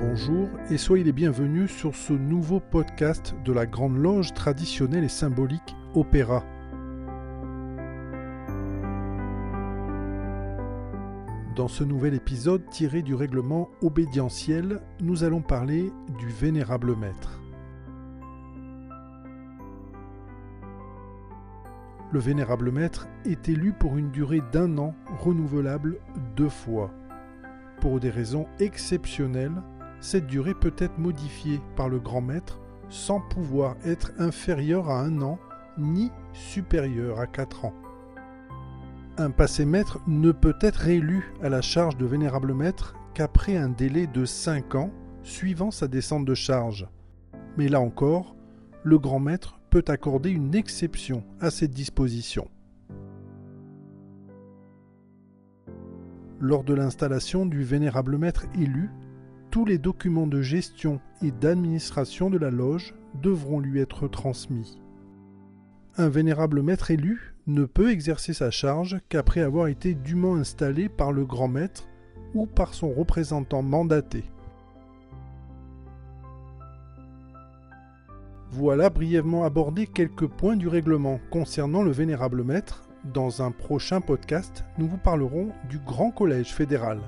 bonjour et soyez les bienvenus sur ce nouveau podcast de la Grande Loge traditionnelle et symbolique Opéra. Dans ce nouvel épisode tiré du règlement obédientiel, nous allons parler du Vénérable Maître. Le Vénérable Maître est élu pour une durée d'un an renouvelable deux fois. Pour des raisons exceptionnelles, cette durée peut être modifiée par le grand maître sans pouvoir être inférieure à un an ni supérieure à quatre ans. Un passé maître ne peut être réélu à la charge de vénérable maître qu'après un délai de cinq ans suivant sa descente de charge. Mais là encore, le grand maître peut accorder une exception à cette disposition. Lors de l'installation du vénérable maître élu, tous les documents de gestion et d'administration de la loge devront lui être transmis. Un vénérable maître élu ne peut exercer sa charge qu'après avoir été dûment installé par le grand maître ou par son représentant mandaté. Voilà brièvement abordé quelques points du règlement concernant le vénérable maître dans un prochain podcast, nous vous parlerons du Grand Collège fédéral.